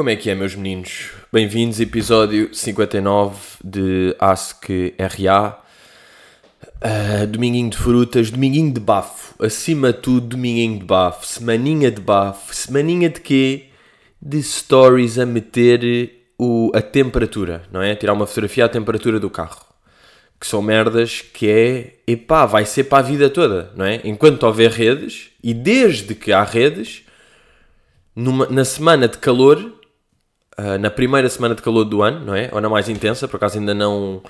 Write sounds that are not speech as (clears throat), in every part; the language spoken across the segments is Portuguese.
Como é que é, meus meninos? Bem-vindos, episódio 59 de Ask RA. Uh, dominguinho de frutas, dominguinho de bafo. Acima de tudo, dominguinho de bafo. Semaninha de bafo. Semaninha de quê? De stories a meter o, a temperatura, não é? Tirar uma fotografia à temperatura do carro. Que são merdas que é, epá, vai ser para a vida toda, não é? Enquanto houver redes, e desde que há redes, numa, na semana de calor, uh, na primeira semana de calor do ano, não é? Ou na mais intensa, por acaso ainda não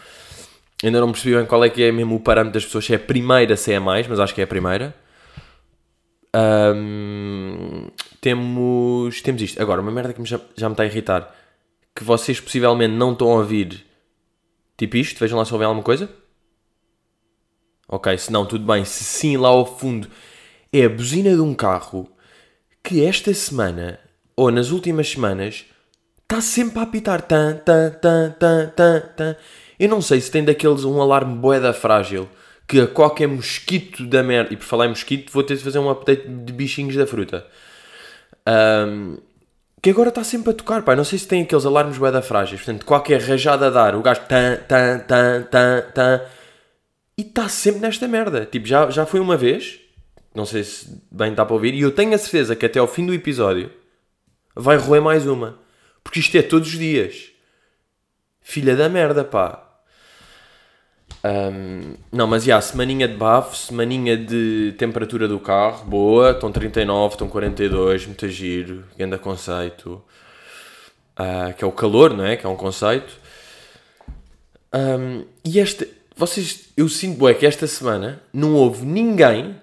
ainda não percebi bem qual é que é mesmo o parâmetro das pessoas, se é a primeira, se é a mais, mas acho que é a primeira. Um, temos, temos isto. Agora, uma merda que já, já me está a irritar, que vocês possivelmente não estão a ouvir, tipo isto, vejam lá se ouvem alguma coisa. Ok, se não, tudo bem. Se sim, lá ao fundo é a buzina de um carro que esta semana, ou nas últimas semanas, está sempre a apitar. Tan, tan, tan, tan, tan, tan. Eu não sei se tem daqueles um alarme boeda frágil que a qualquer mosquito da merda. E por falar em mosquito, vou ter de fazer um update de bichinhos da fruta. Um, que agora está sempre a tocar, pá. Não sei se tem aqueles alarmes boeda frágeis. Portanto, qualquer rajada a dar, o gajo tan, tan, tan, tan, tan. E está sempre nesta merda. Tipo, já, já foi uma vez. Não sei se bem está para ouvir. E eu tenho a certeza que até ao fim do episódio vai roer mais uma. Porque isto é todos os dias. Filha da merda, pá. Um, não, mas já, semaninha de bafo, semaninha de temperatura do carro, boa, estão 39, estão 42, muito giro, grande conceito. Uh, que é o calor, não é? Que é um conceito. Um, e esta, vocês, eu sinto bué que esta semana não houve ninguém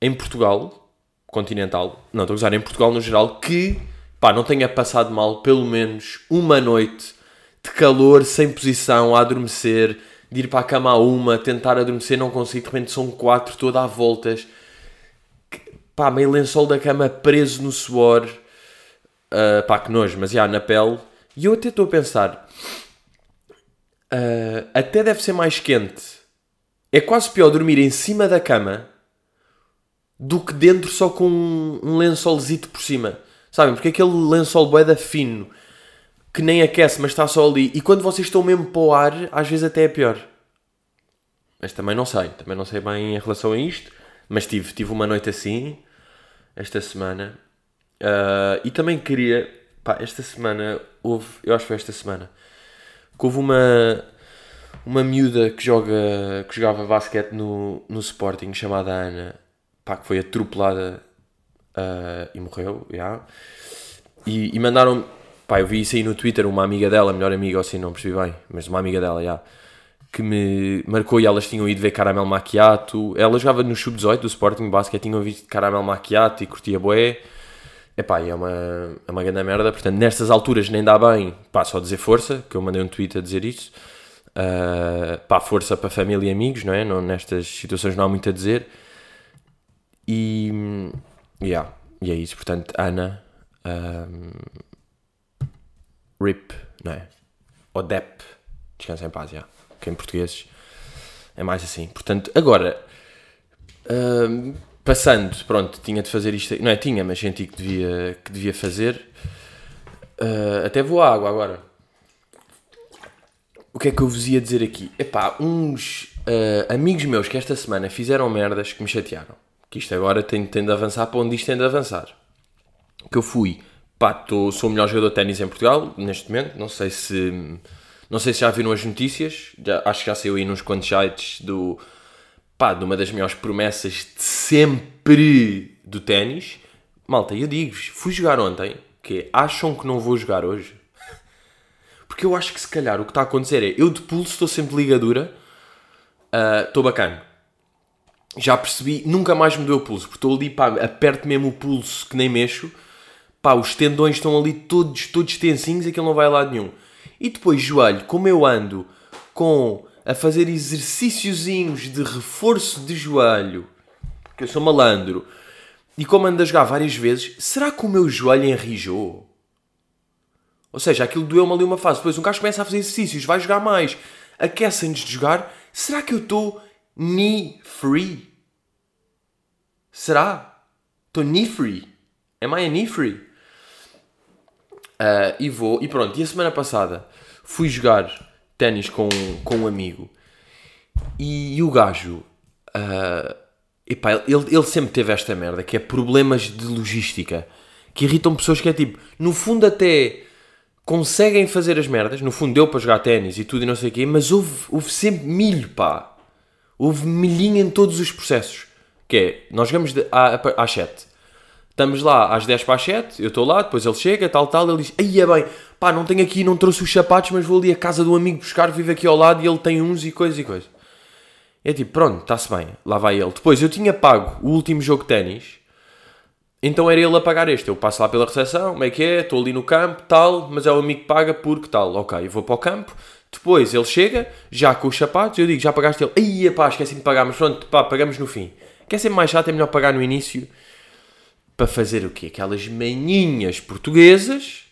em Portugal, continental, não estou a usar em Portugal no geral, que pá, não tenha passado mal pelo menos uma noite de calor, sem posição, a adormecer, de ir para a cama a uma, tentar adormecer, não consigo, de repente são quatro, toda a voltas, pá, meio lençol da cama preso no suor, uh, pá, que nojo, mas já, na pele, e eu até estou a pensar, uh, até deve ser mais quente, é quase pior dormir em cima da cama do que dentro só com um, um lençolzito por cima. Sabem? Porque aquele lençol boeda fino que nem aquece, mas está só ali. E quando vocês estão mesmo para o ar, às vezes até é pior. Mas também não sei. Também não sei bem em relação a isto. Mas tive, tive uma noite assim, esta semana. Uh, e também queria. Pá, esta semana houve. Eu acho que foi esta semana. Que houve uma. Uma miúda que, joga, que jogava basquete no, no Sporting, chamada Ana, pá, que foi atropelada uh, e morreu, yeah. e, e mandaram, pá, eu vi isso aí no Twitter, uma amiga dela, melhor amiga, ou assim, não percebi bem, mas uma amiga dela, yeah, que me marcou e elas tinham ido ver Caramel Macchiato, ela jogava no Sub-18 do Sporting Basket, tinham visto Caramel Macchiato e curtia boé, Epá, é uma, é uma grande merda, portanto, nestas alturas nem dá bem, pá, só dizer força, que eu mandei um tweet a dizer isso, uh, pá, força para família e amigos, não é? Não, nestas situações não há muito a dizer, e, Yeah, e é isso. Portanto, Ana. Um, RIP, não é? Ou DEP. Descansa em paz, já. Que em português é mais assim. Portanto, agora. Um, passando, pronto, tinha de fazer isto. Não é? Tinha, mas senti que devia, que devia fazer. Uh, até vou à água agora. O que é que eu vos ia dizer aqui? Epá, uns uh, amigos meus que esta semana fizeram merdas que me chatearam que isto agora tem, tem de avançar para onde isto tem de avançar. Que eu fui, pá, tô, sou o melhor jogador de ténis em Portugal, neste momento, não sei se... Não sei se já viram as notícias, já, acho que já saiu aí nos quantos sites do... Pá, de uma das melhores promessas de sempre do ténis. Malta, eu digo-vos, fui jogar ontem, que é, acham que não vou jogar hoje? (laughs) Porque eu acho que se calhar o que está a acontecer é, eu de pulso estou sempre ligadura, ah, estou uh, bacana já percebi, nunca mais me deu o pulso, porque estou ali, pá, aperto mesmo o pulso que nem mexo, pá, os tendões estão ali todos, todos tensinhos aquilo não vai a lado nenhum. E depois, joelho, como eu ando com a fazer exercíciozinhos de reforço de joelho, que eu sou malandro, e como ando a jogar várias vezes, será que o meu joelho enrijou? Ou seja, aquilo doeu-me ali uma fase. Depois um gajo começa a fazer exercícios, vai jogar mais, aquece antes de jogar. Será que eu estou knee free? Será? Estou knee free? Am I a knee free? Uh, e vou, e pronto, e a semana passada fui jogar ténis com, com um amigo e, e o gajo, uh, epá, ele, ele sempre teve esta merda que é problemas de logística que irritam pessoas que é tipo, no fundo até conseguem fazer as merdas, no fundo deu para jogar ténis e tudo e não sei o quê, mas houve, houve sempre milho, pá. Houve milhinho em todos os processos. Que é, nós jogamos de, à, às 7. Estamos lá às 10 para as 7, eu estou lá, depois ele chega, tal, tal, ele diz, aí é bem, pá, não tenho aqui, não trouxe os sapatos, mas vou ali à casa do amigo buscar, vive aqui ao lado e ele tem uns e coisa e coisa. É tipo, pronto, está-se bem, lá vai ele. Depois eu tinha pago o último jogo de ténis, então era ele a pagar este. Eu passo lá pela recepção, como é que é? Estou ali no campo, tal, mas é o amigo que paga porque tal. Ok, eu vou para o campo. Depois ele chega, já com os sapatos, eu digo, já pagaste ele. Aí, pá, esqueci de pagar, mas pronto, pá, pagamos no fim. Quer ser mais chato, é melhor pagar no início para fazer o quê? Aquelas manhinhas portuguesas,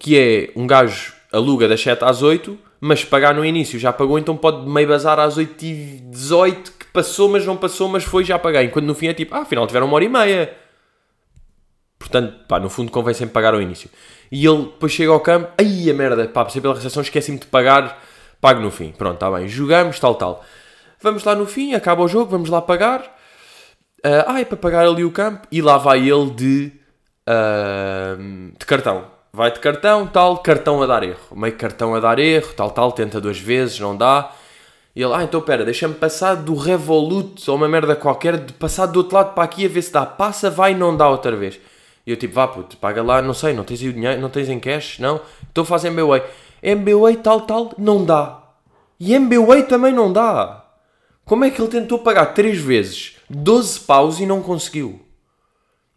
que é um gajo aluga das 7 às 8, mas pagar no início já pagou, então pode meio bazar às 8 e 18, que passou, mas não passou, mas foi, já paguei. Enquanto no fim é tipo, ah, afinal tiveram uma hora e meia Portanto, pá, no fundo convém sempre pagar ao início. E ele depois chega ao campo, aí a merda, pá, passei pela recepção, esqueci-me de pagar, pago no fim. Pronto, está bem, jogamos, tal, tal. Vamos lá no fim, acaba o jogo, vamos lá pagar. Uh, é para pagar ali o campo. E lá vai ele de, uh, de cartão. Vai de cartão, tal, cartão a dar erro. Meio cartão a dar erro, tal, tal, tenta duas vezes, não dá. E ele, ah, então pera, deixa-me passar do Revolut ou uma merda qualquer, de passar do outro lado para aqui a ver se dá. Passa, vai não dá outra vez. E eu tipo, vá puto, paga lá, não sei, não tens aí o dinheiro, não tens em cash, não? Estou a fazer MBWay. MBWay tal, tal, não dá. E MBWay também não dá. Como é que ele tentou pagar 3 vezes 12 paus e não conseguiu?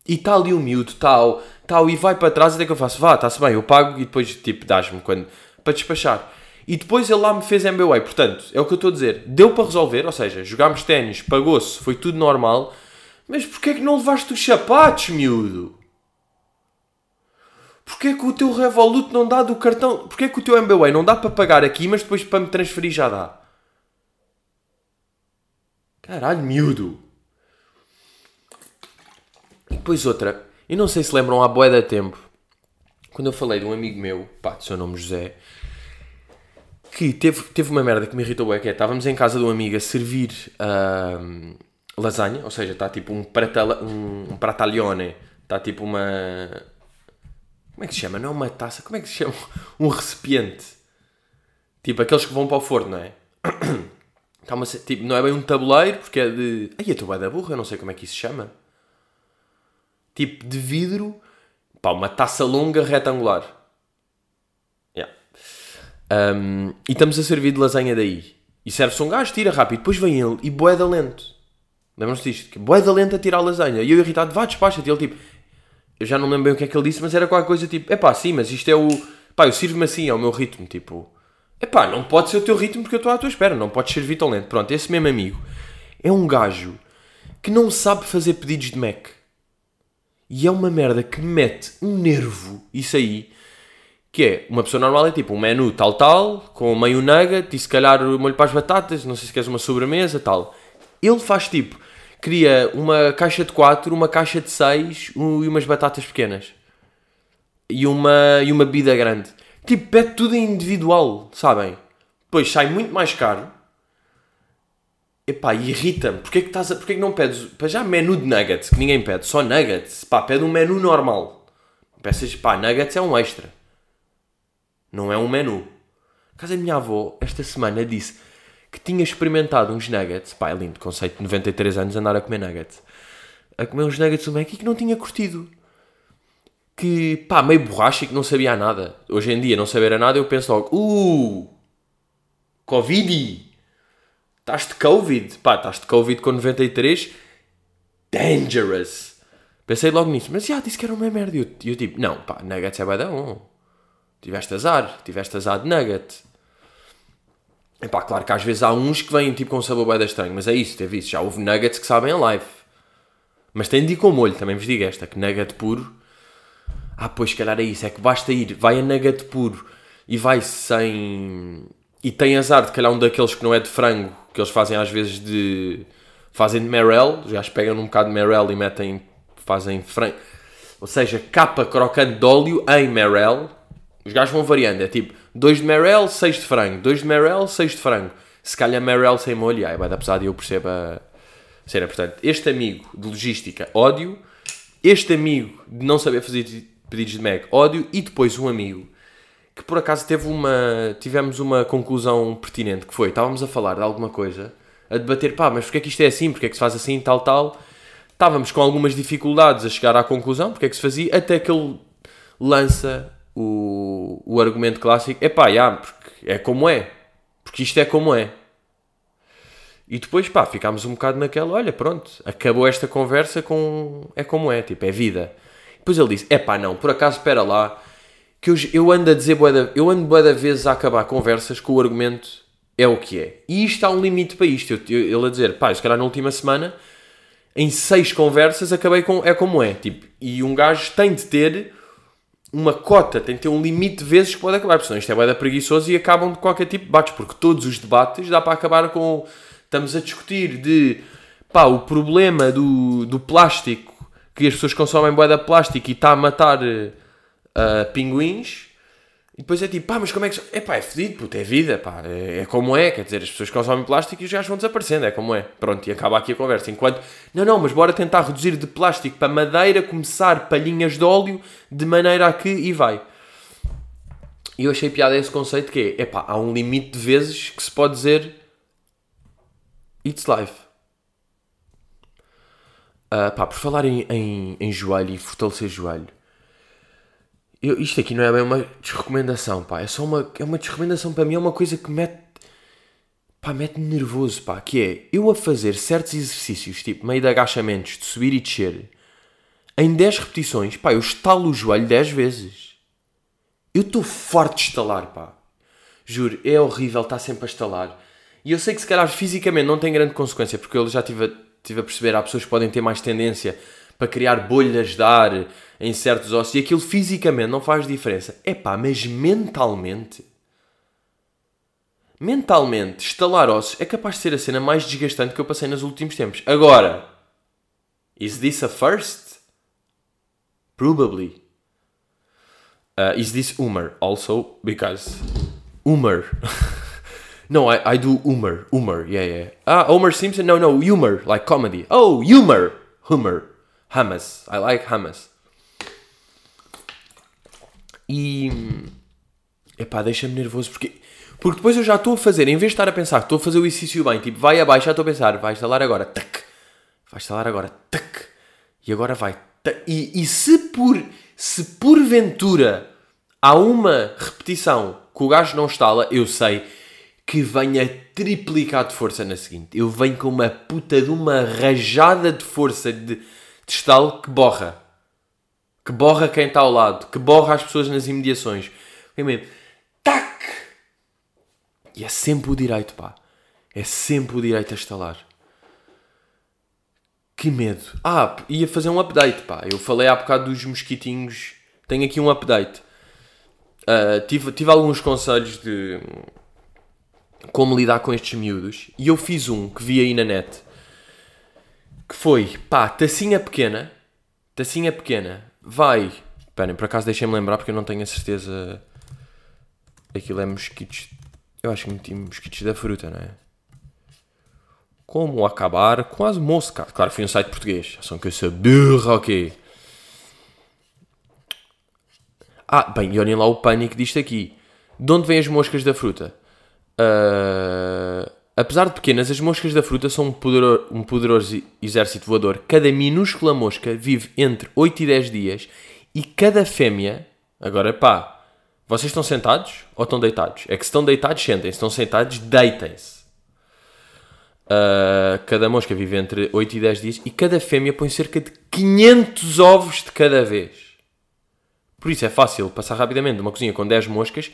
E está ali o miúdo, tal, tal, e vai para trás até que eu faço, vá, está-se bem, eu pago e depois tipo dás-me quando, para despachar. E depois ele lá me fez MBWay, portanto, é o que eu estou a dizer, deu para resolver, ou seja, jogámos ténis, pagou-se, foi tudo normal, mas porquê é que não levaste os sapatos, miúdo? Porquê que o teu Revolut não dá do cartão? Porquê que o teu MBWay não dá para pagar aqui, mas depois para me transferir já dá? Caralho, miúdo. E depois outra. Eu não sei se lembram há boé da tempo. Quando eu falei de um amigo meu, pá, de seu nome José, que teve, teve uma merda que me irritou é que é, estávamos em casa de um amigo a servir uh, lasanha, ou seja, está tipo um, pratala, um, um está tipo uma como é que se chama? Não é uma taça, como é que se chama? (laughs) Um recipiente. Tipo aqueles que vão para o forno, não é? Está (clears throat) uma, tipo, não é bem um tabuleiro, porque é de. Ai, a tua da burra, eu não sei como é que isso se chama. Tipo de vidro, pá, uma taça longa retangular. Yeah. Um, e estamos a servir de lasanha daí. E serve-se um gajo, tira rápido, depois vem ele e boeda lento. Lembram-se disto? Boeda lento a tirar a lasanha. E eu irritado, vá, despacha-te. Ele tipo, eu já não lembro bem o que é que ele disse, mas era qualquer coisa tipo, é pá, sim, mas isto é o. Pá, eu sirvo-me assim, é o meu ritmo, tipo. É pá, não pode ser o teu ritmo porque eu estou à tua espera, não podes servir tão lento. Pronto, esse mesmo amigo é um gajo que não sabe fazer pedidos de Mac. E é uma merda que me mete um nervo, isso aí, que é, uma pessoa normal é tipo um menu tal tal, com meio nugget e se calhar molho para as batatas, não sei se queres uma sobremesa, tal. Ele faz tipo, queria uma caixa de 4, uma caixa de 6 um, e umas batatas pequenas. E uma, e uma bebida grande. Tipo, pede tudo individual, sabem? Depois sai muito mais caro. Epá, irrita-me. Porquê que, estás a, porquê que não pedes... Para já menu de nuggets, que ninguém pede. Só nuggets. Pá, pede um menu normal. Peças, pá, nuggets é um extra. Não é um menu. Caso a minha avó, esta semana, disse que tinha experimentado uns nuggets, pá, é lindo, conceito de 93 anos andar a comer nuggets, a comer uns nuggets do Mac e que não tinha curtido. Que, pá, meio borracha e que não sabia nada. Hoje em dia, não saber a nada, eu penso logo, uh, Covid, estás de Covid, pá, estás de Covid com 93, dangerous. Pensei logo nisso, mas já disse que era uma merda. E eu, eu tipo, não, pá, nuggets é bom. Tiveste azar, tiveste azar de nugget. Epá, claro que às vezes há uns que vêm tipo com um sabor bem estranho, mas é isso, teve isso. Já houve nuggets que sabem a live. Mas tem de ir com molho, também vos digo esta, que nugget puro. Ah, pois, calhar é isso, é que basta ir, vai a nugget puro e vai sem. E tem azar de calhar um daqueles que não é de frango, que eles fazem às vezes de. fazem de merel, já pegam um bocado de merel e metem. fazem frango. ou seja, capa crocante de óleo em Merrell. Os gajos vão variando, é tipo 2 de Merrell, 6 de frango, 2 de Merrell, 6 de frango. Se calhar Merrell sem molho, aí vai dar pesado e eu percebo a cena. Portanto, este amigo de logística, ódio. Este amigo de não saber fazer pedidos de Mac, ódio. E depois um amigo que por acaso teve uma, tivemos uma conclusão pertinente, que foi, estávamos a falar de alguma coisa, a debater, pá, mas porque é que isto é assim, porque é que se faz assim, tal, tal. Estávamos com algumas dificuldades a chegar à conclusão, porque é que se fazia, até que ele lança o, o argumento clássico, é pá, já, porque é como é, porque isto é como é. E depois, pá, ficámos um bocado naquela, olha, pronto, acabou esta conversa com, é como é, tipo, é vida. Depois ele disse, é pá, não, por acaso, espera lá, que eu, eu ando a dizer boeda, eu ando boeda vezes a acabar conversas com o argumento é o que é. E isto há um limite para isto. Eu, eu, ele a dizer, pá, se calhar na última semana, em seis conversas, acabei com é como é. Tipo, e um gajo tem de ter uma cota, tem de ter um limite de vezes que pode acabar, porque senão isto é boeda preguiçoso e acabam de qualquer tipo de debates, porque todos os debates dá para acabar com. Estamos a discutir de pá, o problema do, do plástico, que as pessoas consomem boeda plástico e está a matar uh, pinguins. E depois é tipo, pá, mas como é que. É pá, é fedido, puto, é vida, pá, é, é, como é, quer dizer, as pessoas consomem plástico e os gajos vão desaparecendo, é como é. Pronto, e acaba aqui a conversa. Enquanto, não, não, mas bora tentar reduzir de plástico para madeira, começar palhinhas de óleo, de maneira a que. e vai. E eu achei piada esse conceito que é, é pá, há um limite de vezes que se pode dizer. It's life. Uh, pá, por falar em, em, em joelho e fortalecer joelho, eu, isto aqui não é bem uma desrecomendação, pá. É só uma, é uma desrecomendação para mim, é uma coisa que mete. Pá, mete-me nervoso, pá. Que é eu a fazer certos exercícios, tipo meio de agachamentos, de subir e descer, em 10 repetições, pá, eu estalo o joelho 10 vezes. Eu estou forte de estalar, pá. Juro, é horrível estar sempre a estalar. E eu sei que se calhar fisicamente não tem grande consequência, porque eu já tive a, tive a perceber, há pessoas que podem ter mais tendência para criar bolhas de ar em certos ossos e aquilo fisicamente não faz diferença. É pá, mas mentalmente. Mentalmente, estalar ossos é capaz de ser a cena mais desgastante que eu passei nos últimos tempos. Agora, is this a first? Probably. Uh, is this humor? Also, because humor. (laughs) no, I, I do humor. Humor, yeah, yeah. Ah, Homer Simpson? No, no, humor, like comedy. Oh, humor. Humor. Hummus. I like hummus. E. Epá, deixa-me nervoso porque. Porque depois eu já estou a fazer, em vez de estar a pensar estou a fazer o exercício bem, tipo, vai abaixo, já estou a pensar, vai instalar agora, tac, vai instalar agora, tac, e agora vai, tac. E, e se por, se porventura há uma repetição que o gajo não instala, eu sei que venha triplicar de força na seguinte. Eu venho com uma puta de uma rajada de força de de estalo que borra. Que borra quem está ao lado. Que borra as pessoas nas imediações. É mesmo. Tac! E é sempre o direito, pá. É sempre o direito a estalar. Que medo. Ah, ia fazer um update, pá. Eu falei há bocado dos mosquitinhos. Tenho aqui um update. Uh, tive, tive alguns conselhos de como lidar com estes miúdos. E eu fiz um que vi aí na net que foi, pá, tacinha pequena, tacinha pequena, vai, esperem, por acaso deixem-me lembrar porque eu não tenho a certeza, aquilo é mosquitos, eu acho que meti mosquitos da fruta, não é? Como acabar com as moscas? Claro, foi um site português, são que eu sou burro, ok. Ah, bem, e olhem lá o pânico disto aqui. De onde vêm as moscas da fruta? Uh, Apesar de pequenas, as moscas da fruta são um poderoso, um poderoso exército voador. Cada minúscula mosca vive entre 8 e 10 dias e cada fêmea. Agora pá, vocês estão sentados ou estão deitados? É que se estão deitados, sentem. Se estão sentados, deitem-se. Uh, cada mosca vive entre 8 e 10 dias e cada fêmea põe cerca de 500 ovos de cada vez. Por isso é fácil passar rapidamente de uma cozinha com 10 moscas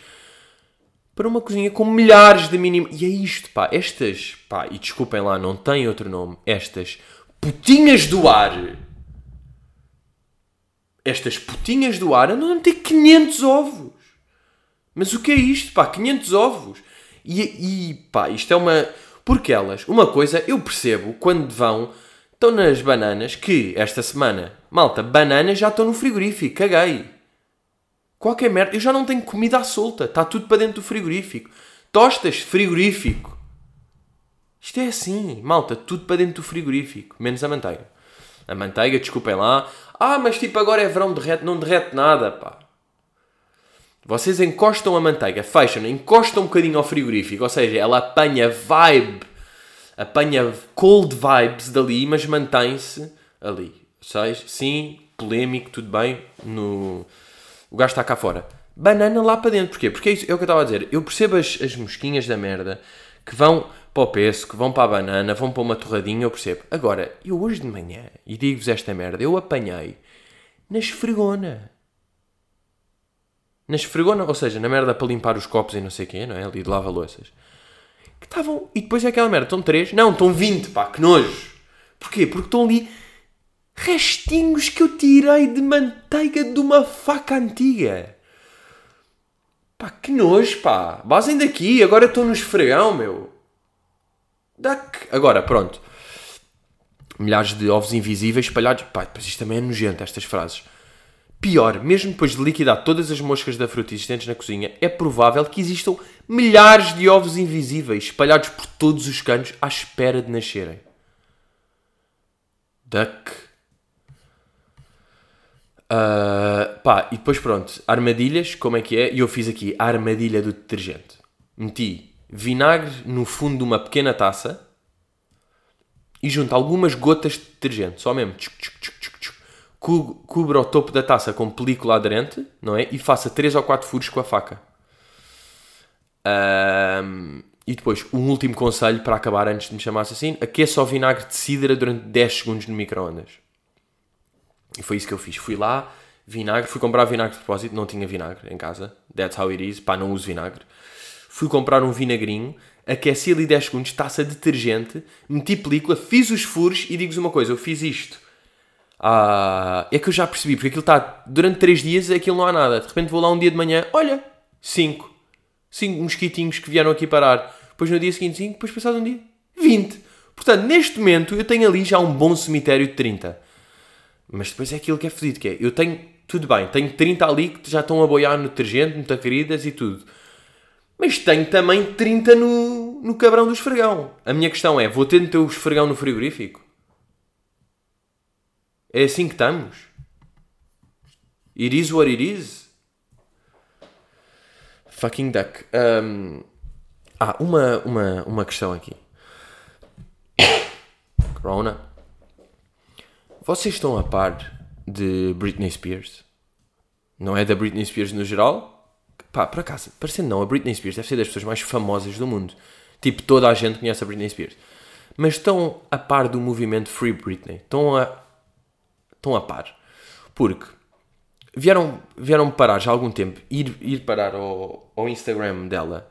para uma cozinha com milhares de mínimo. E é isto, pá. Estas, pá, e desculpem lá, não tem outro nome. Estas putinhas do ar. Estas putinhas do ar andam a meter 500 ovos. Mas o que é isto, pá? 500 ovos. E, e pá, isto é uma. Porque elas, uma coisa eu percebo quando vão, estão nas bananas, que esta semana Malta, bananas já estão no frigorífico, caguei. Qualquer merda, eu já não tenho comida à solta, está tudo para dentro do frigorífico. Tostas, frigorífico. Isto é assim, malta, tudo para dentro do frigorífico, menos a manteiga. A manteiga, desculpem lá. Ah, mas tipo agora é verão, derrete, não derrete nada, pá. Vocês encostam a manteiga, fecham, encostam um bocadinho ao frigorífico, ou seja, ela apanha vibe, apanha cold vibes dali, mas mantém-se ali. Ou seja, sim, polémico, tudo bem, no... o gajo está cá fora. Banana lá para dentro, porquê? Porque é, isso, é o que eu estava a dizer. Eu percebo as, as mosquinhas da merda que vão para o peso, que vão para a banana, vão para uma torradinha, eu percebo. Agora, eu hoje de manhã, e digo-vos esta merda, eu apanhei na esfregona. Na esfregona, ou seja, na merda para limpar os copos e não sei o quê, não é? Ali de lava-louças. Que estavam... E depois é aquela merda, estão 3? Não, estão 20, pá, que nojo. Porquê? Porque estão ali restinhos que eu tirei de manteiga de uma faca antiga. Pá, que nojo, pá. Basem daqui, agora estou no esfregão, meu. Duck. Agora, pronto. Milhares de ovos invisíveis espalhados. Pá, isto também é nojento, estas frases. Pior, mesmo depois de liquidar todas as moscas da fruta existentes na cozinha, é provável que existam milhares de ovos invisíveis espalhados por todos os cantos à espera de nascerem. Duck. Uh, pá, e depois pronto, armadilhas, como é que é? E eu fiz aqui a armadilha do detergente. Meti vinagre no fundo de uma pequena taça e junto algumas gotas de detergente, só mesmo. Tchuc, tchuc, tchuc, cubra o topo da taça com película aderente, não é? E faça 3 ou 4 furos com a faca. Um, e depois, um último conselho para acabar antes de me chamar assassino: aqueça o vinagre de cidra durante 10 segundos no microondas. E foi isso que eu fiz. Fui lá, vinagre, fui comprar vinagre de depósito, não tinha vinagre em casa. That's how it is, pá, não uso vinagre. Fui comprar um vinagrinho, aqueci ali 10 segundos, taça de detergente, meti película, fiz os furos e digo-vos uma coisa: eu fiz isto ah, é que eu já percebi, porque aquilo está durante 3 dias, aquilo não há nada. De repente vou lá um dia de manhã, olha, 5. 5 mosquitinhos que vieram aqui parar. Depois no dia seguinte 5, depois passado um dia, 20. Portanto, neste momento eu tenho ali já um bom cemitério de 30. Mas depois é aquilo que é fedido, que é, eu tenho, tudo bem, tenho 30 ali que já estão a boiar no detergente, queridas e tudo. Mas tenho também 30 no, no cabrão do esfregão. A minha questão é, vou ter de ter o esfregão no frigorífico? É assim que estamos. It is what it is. Fucking duck. Um, ah, uma, uma, uma questão aqui. (coughs) Corona. Vocês estão a par de Britney Spears? Não é da Britney Spears no geral? Pá, por acaso, parecendo não, a Britney Spears deve ser das pessoas mais famosas do mundo. Tipo, toda a gente conhece a Britney Spears. Mas estão a par do movimento Free Britney. Estão a, estão a par. Porque vieram, vieram parar já há algum tempo, ir, ir parar ao, ao Instagram dela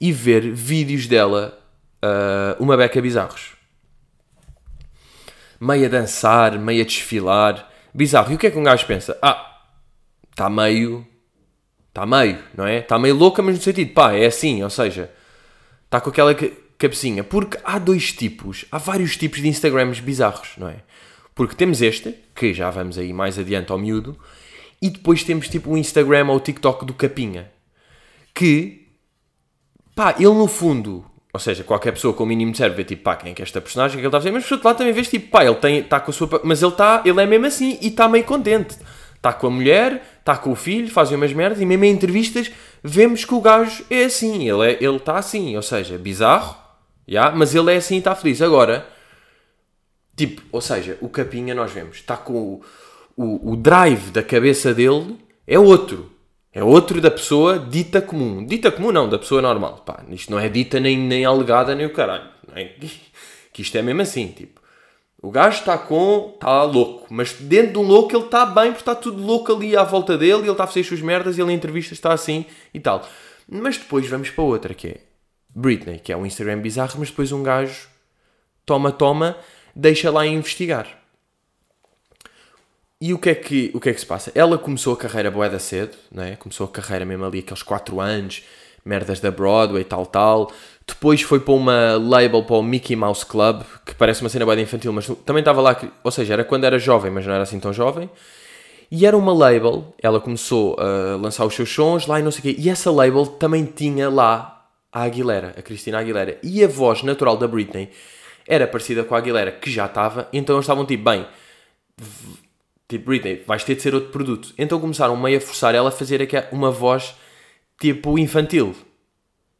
e ver vídeos dela, uh, uma beca bizarros. Meio a dançar, meio a desfilar. Bizarro. E o que é que um gajo pensa? Ah, está meio. Está meio, não é? Está meio louca, mas no sentido, pá, é assim, ou seja, está com aquela cabecinha. Porque há dois tipos, há vários tipos de Instagrams bizarros, não é? Porque temos este, que já vamos aí mais adiante ao miúdo, e depois temos tipo o Instagram ou o TikTok do Capinha. Que, pá, ele no fundo, ou seja, qualquer pessoa com o mínimo de cérebro vê tipo, pá, quem é que é esta personagem que ele está a fazer, mas por outro lado também vês tipo, pá, ele tem, tá com a sua. Mas ele está, ele é mesmo assim e está meio contente. Está com a mulher, está com o filho, fazem umas merdas e mesmo em entrevistas vemos que o gajo é assim, ele está é, ele tá assim, ou seja, bizarro, yeah, mas ele é assim e está feliz. Agora Tipo, ou seja, o Capinha nós vemos, está com o, o, o drive da cabeça dele é outro. É outro da pessoa dita comum. Dita comum não, da pessoa normal. Pá, isto não é dita nem, nem alegada nem o caralho. É? Que isto é mesmo assim, tipo. O gajo está com. está louco. Mas dentro de um louco ele está bem, porque está tudo louco ali à volta dele ele está a fazer as suas merdas e ele em entrevistas está assim e tal. Mas depois vamos para outra que é Britney, que é um Instagram bizarro, mas depois um gajo toma, toma deixa lá investigar. E o que, é que, o que é que se passa? Ela começou a carreira boeda cedo, né? começou a carreira mesmo ali, aqueles 4 anos, merdas da Broadway, tal, tal. Depois foi para uma label para o Mickey Mouse Club, que parece uma cena bem infantil, mas também estava lá, ou seja, era quando era jovem, mas não era assim tão jovem. E era uma label, ela começou a lançar os seus sons lá e não sei o quê. E essa label também tinha lá a Aguilera, a Cristina Aguilera. E a voz natural da Britney era parecida com a Aguilera, que já estava. Então eles estavam tipo, bem, tipo, Britney, vais ter de ser outro produto. Então começaram meio a forçar ela a fazer uma voz tipo infantil,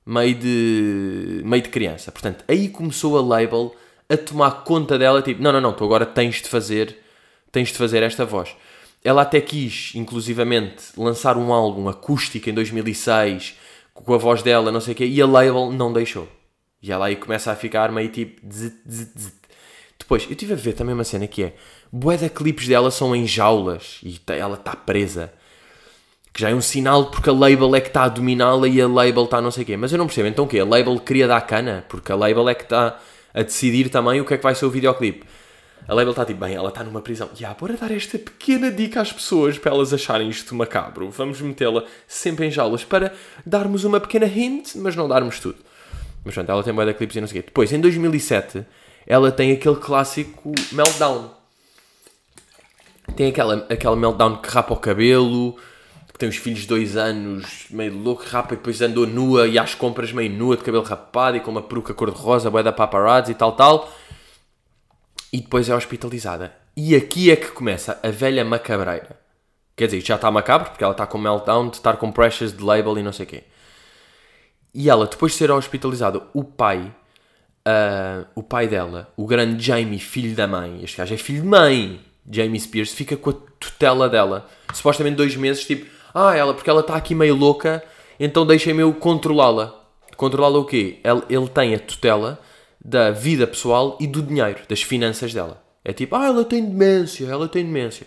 meio de, meio de criança. Portanto, aí começou a label a tomar conta dela, tipo, não, não, não, tu agora tens de fazer, tens de fazer esta voz. Ela até quis, inclusivamente, lançar um álbum acústico em 2006 com a voz dela, não sei o quê, e a label não deixou. E ela aí começa a ficar meio tipo. Depois, eu estive a ver também uma cena que é. Bué de clipes dela são em jaulas e tá, ela está presa. Que já é um sinal porque a label é que está a dominá-la e a label está não sei o quê. Mas eu não percebo, então o quê? A label queria dar cana? Porque a label é que está a decidir também o que é que vai ser o videoclipe. A label está tipo, bem, ela está numa prisão. E yeah, bora dar esta pequena dica às pessoas para elas acharem isto macabro. Vamos metê-la sempre em jaulas para darmos uma pequena hint, mas não darmos tudo. Mas pronto, ela tem boa de clipes e não sei o quê. Depois, em 2007, ela tem aquele clássico meltdown. Tem aquela, aquela meltdown que rapa o cabelo, que tem os filhos de dois anos, meio louco, rapa e depois andou nua e às compras meio nua, de cabelo rapado e com uma peruca cor-de-rosa, boia da paparazzi e tal, tal e depois é hospitalizada. E aqui é que começa a velha macabreira. Quer dizer, já está macabro, porque ela está com meltdown de estar com pressures de label e não sei o quê. E ela, depois de ser hospitalizada, o pai, uh, o pai dela, o grande Jamie, filho da mãe, este gajo é filho de mãe, Jamie Spears, fica com a tutela dela. Supostamente dois meses, tipo, ah, ela, porque ela está aqui meio louca, então deixem-me eu controlá-la. Controlá-la o quê? Ele, ele tem a tutela da vida pessoal e do dinheiro, das finanças dela. É tipo, ah, ela tem demência, ela tem demência.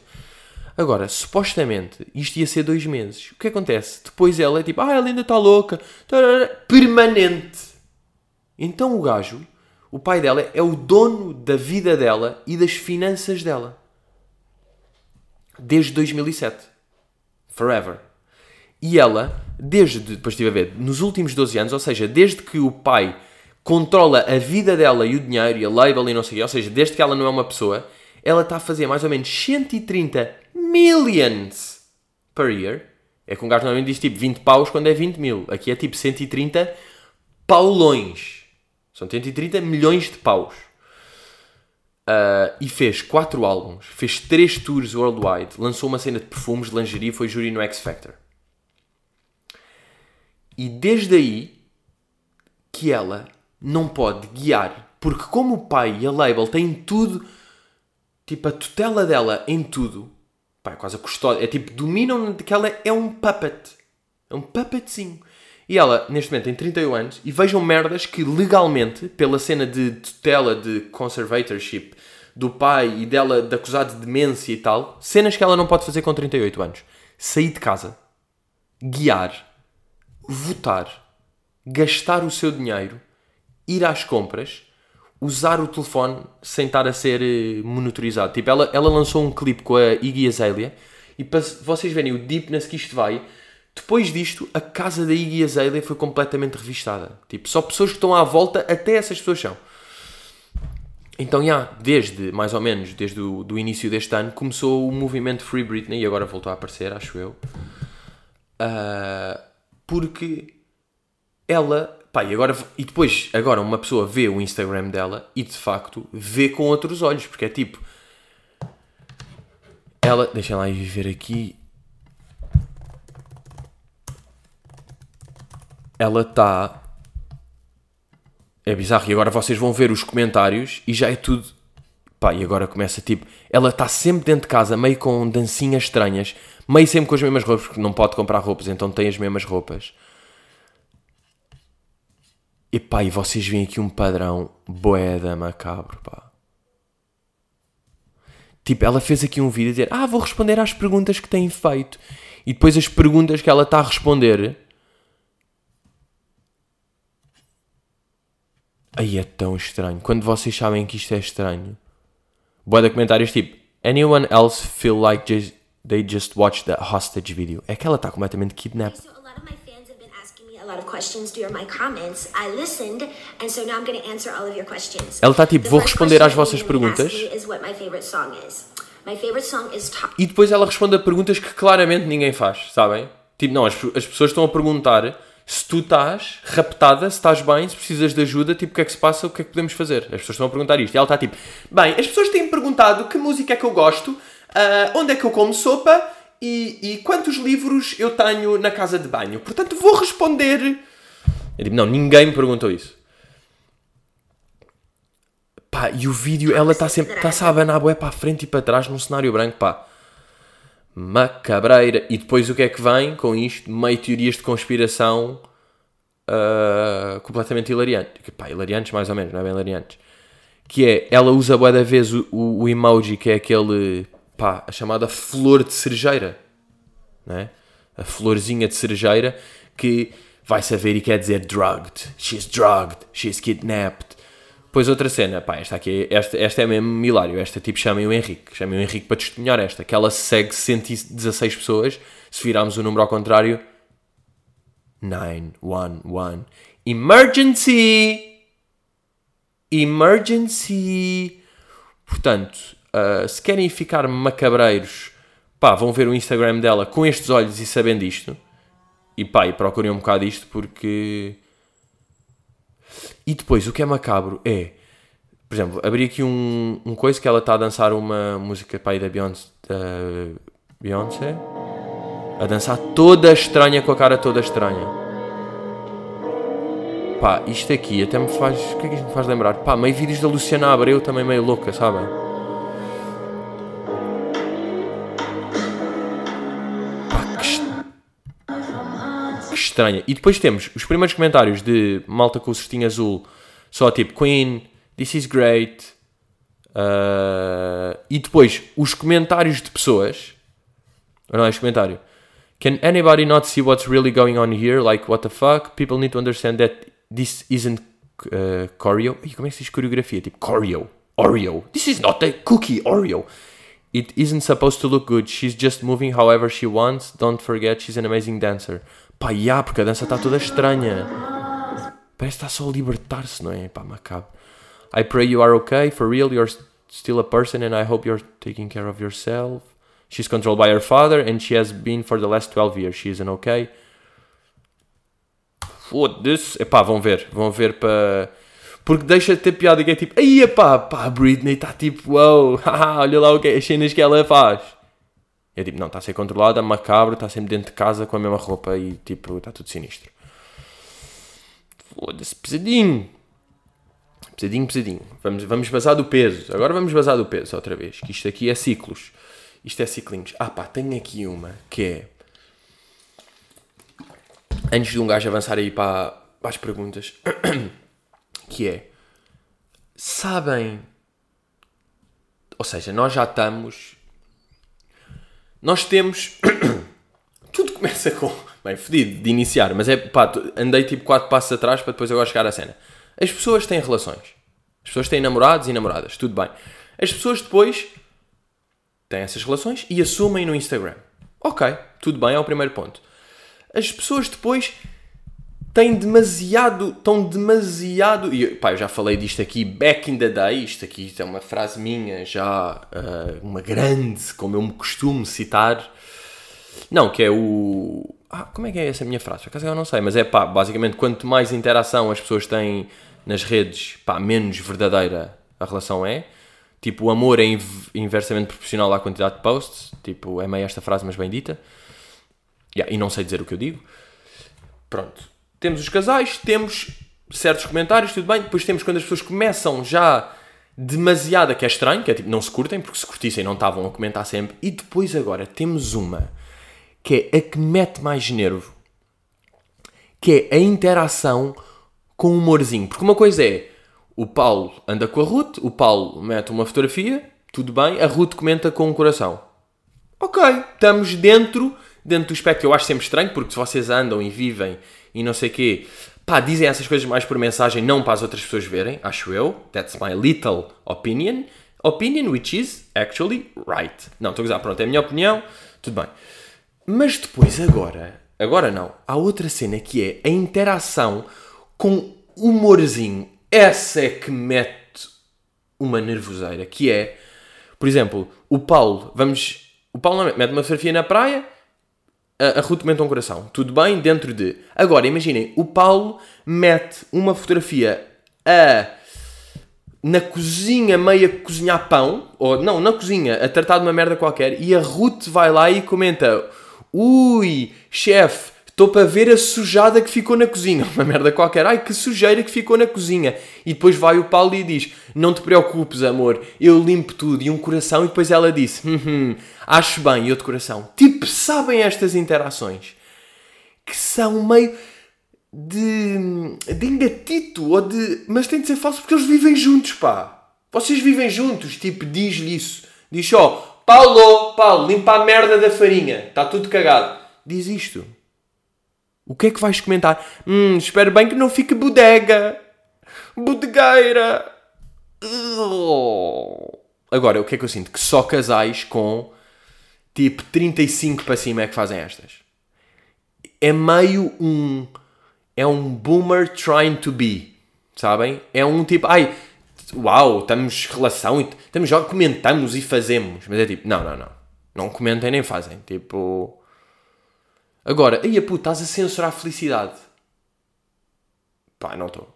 Agora, supostamente, isto ia ser dois meses. O que acontece? Depois ela é tipo, ah, ela ainda está louca. Permanente. Então o gajo, o pai dela, é o dono da vida dela e das finanças dela. Desde 2007. Forever. E ela, desde, depois estive a ver, nos últimos 12 anos, ou seja, desde que o pai controla a vida dela e o dinheiro e a label e não sei o quê, ou seja, desde que ela não é uma pessoa, ela está a fazer mais ou menos 130 millions per year. É que um gajo normalmente diz tipo 20 paus quando é 20 mil. Aqui é tipo 130 paulões. São 130 milhões de paus. Uh, e fez 4 álbuns, fez 3 tours worldwide, lançou uma cena de perfumes, de lingerie, foi júri no X Factor. E desde aí que ela não pode guiar, porque como o pai e a label têm tudo, tipo a tutela dela em tudo, pá, é quase a custódia, é tipo, dominam que ela é um puppet, é um puppetzinho. E ela, neste momento, tem 31 anos e vejam merdas que legalmente, pela cena de tutela, de conservatorship do pai e dela de acusar de demência e tal, cenas que ela não pode fazer com 38 anos. Sair de casa, guiar, votar, gastar o seu dinheiro. Ir às compras, usar o telefone sem estar a ser eh, monitorizado. Tipo, ela, ela lançou um clipe com a Iggy Azalea e para vocês verem o deepness que isto vai, depois disto, a casa da Iggy Azalea foi completamente revistada. Tipo, só pessoas que estão à volta, até essas pessoas são. Então, já, yeah, desde, mais ou menos, desde o do início deste ano, começou o movimento Free Britney, e agora voltou a aparecer, acho eu. Uh, porque ela Pá, e, agora, e depois, agora uma pessoa vê o Instagram dela e de facto vê com outros olhos, porque é tipo. Ela. Deixa lá ir ver aqui. Ela está. É bizarro. E agora vocês vão ver os comentários e já é tudo. Pá, e agora começa tipo. Ela está sempre dentro de casa, meio com dancinhas estranhas, meio sempre com as mesmas roupas, porque não pode comprar roupas, então tem as mesmas roupas. E pá, e vocês veem aqui um padrão boeda macabro, pá. Tipo, ela fez aqui um vídeo a dizer: Ah, vou responder às perguntas que têm feito. E depois as perguntas que ela está a responder. Aí é tão estranho. Quando vocês sabem que isto é estranho. Boa de comentários tipo: Anyone else feel like just, they just watched the hostage video? É que ela está completamente kidnapped. a lot of questions during my comments. I listened, and so now I'm going to answer all of your questions. Ela tá tipo, vou responder às vossas that perguntas. E depois ela responde a perguntas que claramente ninguém faz, sabem? Tipo, não, as, as pessoas estão a perguntar se tu estás raptada, se estás bem, se precisas de ajuda, tipo, o que é que se passa, o que é que podemos fazer? As pessoas estão a perguntar isto. E ela está tipo, bem, as pessoas têm perguntado que música é que eu gosto, ah, onde é que eu como sopa e, e quantos livros eu tenho na casa de banho. Portanto, vou responder. Eu digo, não, ninguém me perguntou isso. Pá, e o vídeo, ela está sempre, está-se a abanar para a frente e para trás num cenário branco, pá. Macabreira. E depois o que é que vem com isto? Meio teorias de conspiração ah, completamente hilariantes. Pá, hilariantes mais ou menos, não é bem hilariantes. Que é, ela usa bué da vez o, o, o emoji que é aquele, pá, a chamada flor de cerejeira. Não é? A florzinha de cerejeira que vai saber e quer dizer drugged. She's drugged. She's kidnapped. Depois outra cena, pá, esta aqui, esta, esta é mesmo hilário. Esta tipo chamem o Henrique, chamem o Henrique para testemunhar esta, que ela segue 116 pessoas. Se virarmos o número ao contrário, 911. Emergency! Emergency! Portanto, ah, se querem ficar macabreiros, pá, vão ver o Instagram dela com estes olhos e sabendo isto. E pá, e procurem um bocado isto porque e depois, o que é macabro é, por exemplo, abri aqui um, um coisa que ela está a dançar uma música pai da Beyoncé, da Beyoncé, a dançar toda estranha com a cara toda estranha. Pá, isto aqui até me faz, o que é que isto me faz lembrar? Pá, meio vídeos da Luciana Abreu também meio louca, sabem? Estranha. E depois temos os primeiros comentários de malta com o cestinho azul, só tipo Queen, This is great. Uh, e depois os comentários de pessoas. Ou não é este comentário? Can anybody not see what's really going on here? Like, what the fuck? People need to understand that this isn't uh, choreo. Ih, como é que se diz coreografia? Tipo, choreo. Oreo. This is not a cookie Oreo. It isn't supposed to look good. She's just moving however she wants. Don't forget, she's an amazing dancer. Pá, yeah, porque a dança está toda estranha. Parece que está só a libertar-se, não é? Pá, macabro. I pray you are okay. For real, you're still a person and I hope you're taking care of yourself. She's controlled by her father and she has been for the last 12 years. She isn't okay. Foda-se. Epá, vão ver. Vão ver para... Porque deixa de ter piada que é tipo... Aí, epá, pá, a Britney está tipo... Uou, (laughs) haha, olha lá o que, as cenas que ela faz. É tipo, não, está a ser controlada, macabro, está sempre dentro de casa com a mesma roupa e tipo, está tudo sinistro. Foda-se, pesadinho. Pesadinho, pesadinho. Vamos, vamos basar do peso. Agora vamos basar do peso outra vez. Que isto aqui é ciclos. Isto é ciclinhos. Ah pá, tenho aqui uma que é. Antes de um gajo avançar aí para, para as perguntas. (coughs) Que é. Sabem. Ou seja, nós já estamos. Nós temos. (coughs) Tudo começa com. Bem, fedido de iniciar, mas é pá, andei tipo 4 passos atrás para depois agora chegar à cena. As pessoas têm relações. As pessoas têm namorados e namoradas, tudo bem. As pessoas depois têm essas relações e assumem no Instagram. Ok, tudo bem, é o primeiro ponto. As pessoas depois têm demasiado, estão demasiado, e pá, eu já falei disto aqui back in the day, isto aqui é uma frase minha, já ah, uma grande, como eu me costumo citar, não, que é o. Ah, como é que é essa minha frase? Por acaso eu não sei, mas é pá, basicamente quanto mais interação as pessoas têm nas redes, pá, menos verdadeira a relação é. Tipo, o amor é inv- inversamente proporcional à quantidade de posts. Tipo, é meio esta frase, mas bem dita. Yeah, e não sei dizer o que eu digo. Pronto. Temos os casais, temos certos comentários, tudo bem. Depois temos quando as pessoas começam já demasiada, que é estranho, que é tipo, não se curtem, porque se curtissem não estavam a comentar sempre. E depois agora temos uma que é a que mete mais nervo, que é a interação com o humorzinho. Porque uma coisa é, o Paulo anda com a Ruth, o Paulo mete uma fotografia, tudo bem, a Ruth comenta com um coração. Ok, estamos dentro, dentro do espectro. Eu acho sempre estranho, porque se vocês andam e vivem e não sei quê, pá, dizem essas coisas mais por mensagem, não para as outras pessoas verem, acho eu. That's my little opinion. Opinion which is actually right. Não, estou a gozar, pronto, é a minha opinião, tudo bem. Mas depois agora, agora não. Há outra cena que é a interação com humorzinho. Essa é que mete uma nervoseira, que é, por exemplo, o Paulo, vamos, o Paulo mete uma fotografia na praia, a, Ruth mete um coração. Tudo bem dentro de. Agora, imaginem, o Paulo mete uma fotografia a na cozinha meio a cozinhar pão, ou não, na cozinha, a tratar de uma merda qualquer, e a Ruth vai lá e comenta: Ui, chefe, estou para ver a sujada que ficou na cozinha. (laughs) Uma merda qualquer. Ai, que sujeira que ficou na cozinha. E depois vai o Paulo e diz: Não te preocupes, amor, eu limpo tudo. E um coração. E depois ela disse: hum, hum, Acho bem. E outro coração. Tipo, sabem estas interações? Que são meio de, de engatito ou de. Mas tem de ser falso porque eles vivem juntos, pá. Vocês vivem juntos. Tipo, diz-lhe isso. Diz só: Paulo, Paulo, limpa a merda da farinha. Está tudo cagado. Diz isto. O que é que vais comentar? Hum, espero bem que não fique bodega. Bodegueira. Agora, o que é que eu sinto? Que só casais com tipo 35 para cima é que fazem estas. É meio um é um boomer trying to be, sabem? É um tipo, ai, uau, estamos relação, estamos já comentamos e fazemos, mas é tipo, não, não, não, não comentem nem fazem, tipo. Agora, aí a puta, estás a censurar a felicidade. Pá, não estou.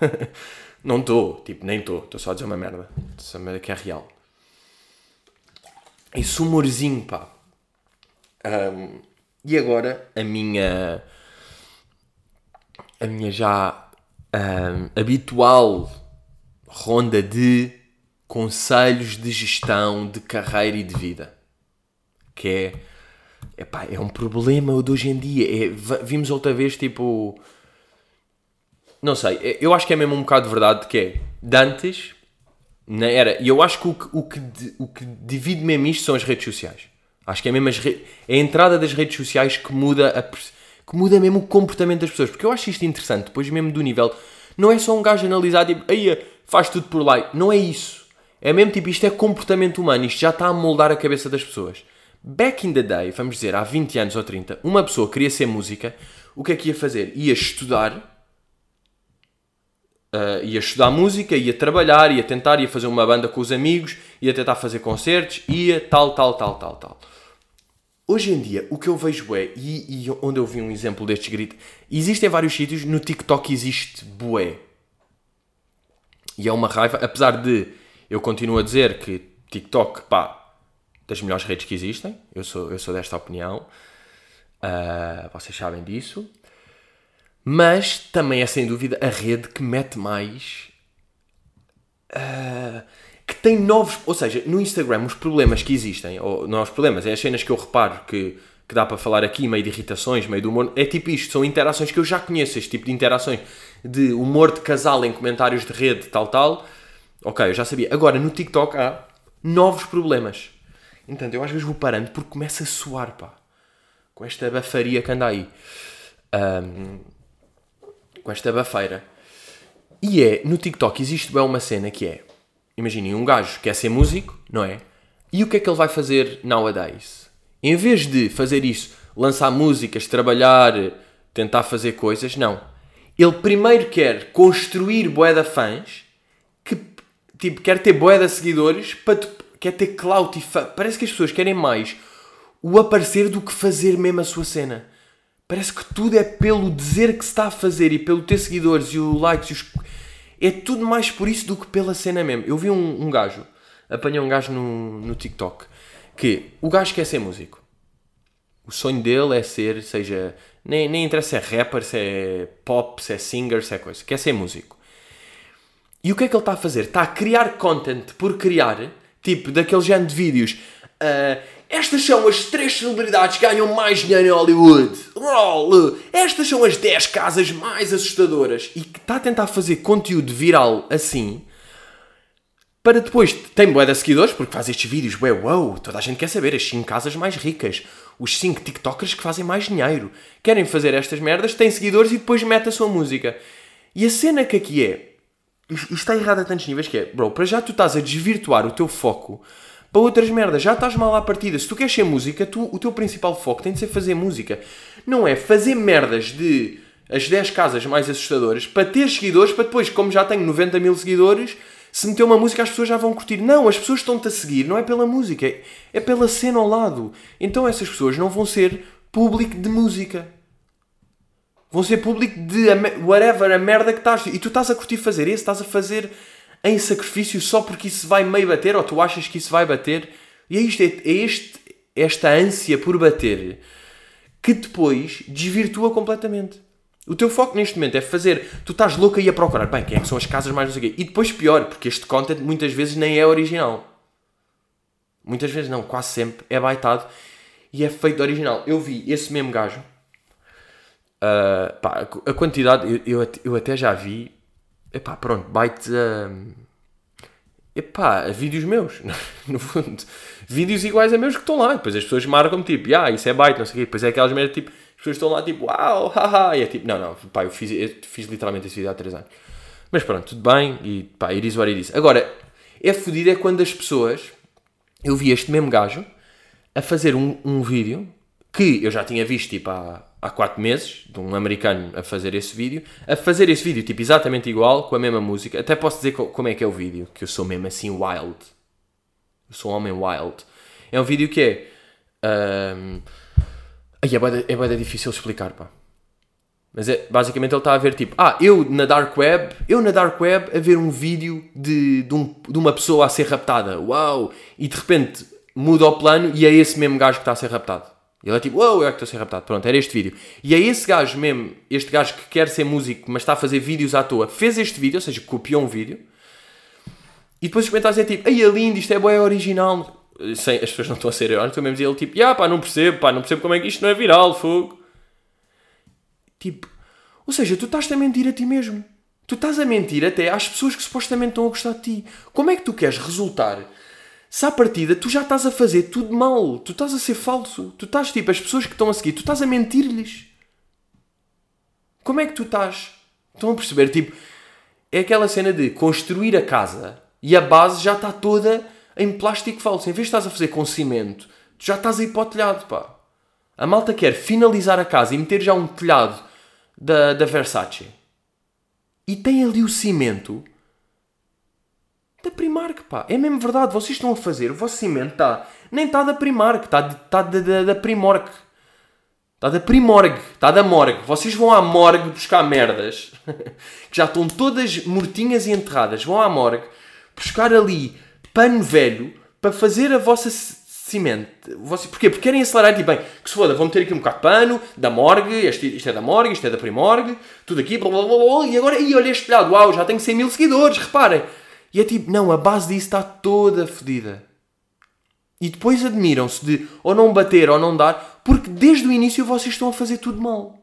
(laughs) não estou, tipo, nem estou, estou só a dizer uma merda. Essa merda que é real. Esse humorzinho, pá. Um, e agora, a minha a minha já um, habitual ronda de conselhos de gestão de carreira e de vida. Que é, epá, é um problema de hoje em dia. É, vimos outra vez, tipo... Não sei, eu acho que é mesmo um bocado de verdade que é, de antes, na era, e eu acho que o, o, que, o que divide mesmo isto são as redes sociais. Acho que é mesmo as re, é a entrada das redes sociais que muda a que muda mesmo o comportamento das pessoas. Porque eu acho isto interessante, depois mesmo do nível. Não é só um gajo analisar tipo, aí faz tudo por lá. Não é isso. É mesmo tipo, isto é comportamento humano, isto já está a moldar a cabeça das pessoas. Back in the day, vamos dizer, há 20 anos ou 30, uma pessoa queria ser música, o que é que ia fazer? Ia estudar, Uh, ia estudar música, ia trabalhar, ia tentar, ia fazer uma banda com os amigos, ia tentar fazer concertos, ia tal, tal, tal, tal, tal. Hoje em dia, o que eu vejo é, e, e onde eu vi um exemplo deste grito, existem vários sítios, no TikTok existe bué. E é uma raiva, apesar de eu continuo a dizer que TikTok, pá, das melhores redes que existem, eu sou, eu sou desta opinião, uh, vocês sabem disso, mas também é sem dúvida a rede que mete mais. Uh, que tem novos. Ou seja, no Instagram, os problemas que existem, ou não os problemas, é as cenas que eu reparo que, que dá para falar aqui, meio de irritações, meio de humor, é tipo isto: são interações que eu já conheço, este tipo de interações de humor de casal em comentários de rede, tal, tal. Ok, eu já sabia. Agora, no TikTok há novos problemas. Então, eu às vezes vou parando porque começa a suar, pá. Com esta bafaria que anda aí. Um, com esta bafeira. E é, no TikTok existe bem uma cena que é imaginem, um gajo quer ser músico, não é? E o que é que ele vai fazer nowadays? Em vez de fazer isso, lançar músicas, trabalhar, tentar fazer coisas, não. Ele primeiro quer construir boeda fãs, que tipo, quer ter boeda seguidores, para quer ter clout e. Parece que as pessoas querem mais o aparecer do que fazer mesmo a sua cena. Parece que tudo é pelo dizer que se está a fazer e pelo ter seguidores e o likes e os é tudo mais por isso do que pela cena mesmo. Eu vi um, um gajo, apanhei um gajo no, no TikTok, que o gajo quer ser músico. O sonho dele é ser, seja, nem, nem interessa se é rapper, se é pop, se é singer, se é coisa. Quer ser músico. E o que é que ele está a fazer? Está a criar content por criar, tipo, daquele género de vídeos. Uh, estas são as três celebridades que ganham mais dinheiro em Hollywood. Estas são as 10 casas mais assustadoras. E que está a tentar fazer conteúdo viral assim. Para depois, tem bué de seguidores, porque faz estes vídeos, bué, wow, toda a gente quer saber as 5 casas mais ricas, os 5 tiktokers que fazem mais dinheiro. Querem fazer estas merdas, têm seguidores e depois mete a sua música. E a cena que aqui é, isto está errado a tantos níveis que é, bro, para já tu estás a desvirtuar o teu foco para outras merdas. Já estás mal à partida. Se tu queres ser música, tu, o teu principal foco tem de ser fazer música. Não é fazer merdas de as 10 casas mais assustadoras para ter seguidores, para depois, como já tenho 90 mil seguidores, se meter uma música as pessoas já vão curtir. Não, as pessoas estão-te a seguir, não é pela música, é pela cena ao lado. Então essas pessoas não vão ser público de música. Vão ser público de whatever, a merda que estás. E tu estás a curtir fazer isso, estás a fazer em sacrifício só porque isso vai meio bater, ou tu achas que isso vai bater. E é isto, é, é este, esta ânsia por bater que depois desvirtua completamente. O teu foco neste momento é fazer. Tu estás louco aí a procurar. Bem, quem é que são as casas mais não sei o quê. E depois pior, porque este content muitas vezes nem é original. Muitas vezes não, quase sempre é baitado e é feito original. Eu vi esse mesmo gajo. Uh, pá, a quantidade, eu, eu, eu, até já vi. Epá, pronto, byte. Uh, epá, vídeos meus, (laughs) no fundo. Vídeos iguais a meus que estão lá. Depois as pessoas marcam tipo, ah, isso é byte, não sei o quê. Depois é aquelas merdas tipo pessoas estão lá tipo, uau, (laughs) haha, e é tipo, não, não, pá, eu fiz, eu fiz literalmente esse vídeo há 3 anos. Mas pronto, tudo bem, e pá, iris what it is. Agora, é fodido é quando as pessoas, eu vi este mesmo gajo a fazer um, um vídeo que eu já tinha visto tipo há, há 4 meses, de um americano a fazer esse vídeo, a fazer esse vídeo tipo exatamente igual, com a mesma música. Até posso dizer como é que é o vídeo, que eu sou mesmo assim wild. Eu sou um homem wild. É um vídeo que é. Um, é bem, é difícil explicar, pá. Mas é, basicamente ele está a ver tipo, ah, eu na Dark Web, eu na Dark Web a ver um vídeo de, de, um, de uma pessoa a ser raptada, uau! E de repente muda o plano e é esse mesmo gajo que está a ser raptado. Ele é tipo, uau, eu é que estou a ser raptado. Pronto, era este vídeo. E é esse gajo mesmo, este gajo que quer ser músico, mas está a fazer vídeos à toa, fez este vídeo, ou seja, copiou um vídeo. E depois os comentários é tipo, ai é lindo, isto é boa, é original sem, as pessoas não estão a ser irónicas, estou mesmo ele tipo, ah pá, não percebo, pá, não percebo como é que isto não é viral, fogo. Tipo, ou seja, tu estás a mentir a ti mesmo. Tu estás a mentir até às pessoas que supostamente estão a gostar de ti. Como é que tu queres resultar se à partida tu já estás a fazer tudo mal? Tu estás a ser falso. Tu estás tipo, as pessoas que estão a seguir, tu estás a mentir-lhes. Como é que tu estás? Estão a perceber? Tipo, é aquela cena de construir a casa e a base já está toda em plástico falso. Em vez de estás a fazer com cimento, tu já estás a ir para o telhado, pá. A malta quer finalizar a casa e meter já um telhado da, da Versace. E tem ali o cimento da Primark, pá. É mesmo verdade, vocês estão a fazer, o vosso cimento está... Nem está da Primark, está, está da, da, da Primorg. Está da Primorg, está da Morgue. Vocês vão à Morgue buscar merdas (laughs) que já estão todas mortinhas e enterradas. Vão à Morgue buscar ali pano velho para fazer a vossa cimento. Porquê? Porque querem acelerar e bem, que se foda, vão meter aqui um bocado de pano, da morgue, este, isto é da morgue, isto é da primorgue, tudo aqui, blá, blá, blá, blá, e agora, e olha este lado, uau, já tenho 100 mil seguidores, reparem. E é tipo, não, a base disso está toda fodida. E depois admiram-se de ou não bater ou não dar, porque desde o início vocês estão a fazer tudo mal.